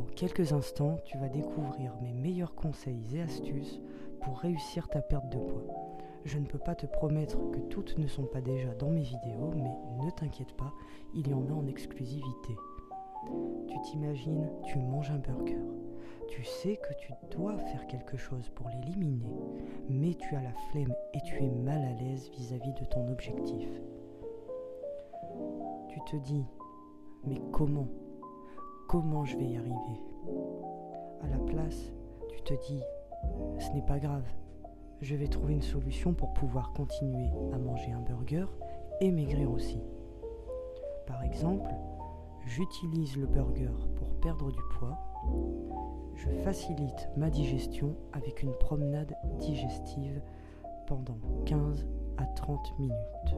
Dans quelques instants, tu vas découvrir mes meilleurs conseils et astuces pour réussir ta perte de poids. Je ne peux pas te promettre que toutes ne sont pas déjà dans mes vidéos, mais ne t'inquiète pas, il y en a en exclusivité. Tu t'imagines, tu manges un burger. Tu sais que tu dois faire quelque chose pour l'éliminer, mais tu as la flemme et tu es mal à l'aise vis-à-vis de ton objectif. Tu te dis, mais comment Comment je vais y arriver? À la place, tu te dis, ce n'est pas grave, je vais trouver une solution pour pouvoir continuer à manger un burger et maigrir aussi. Par exemple, j'utilise le burger pour perdre du poids, je facilite ma digestion avec une promenade digestive pendant 15 à 30 minutes.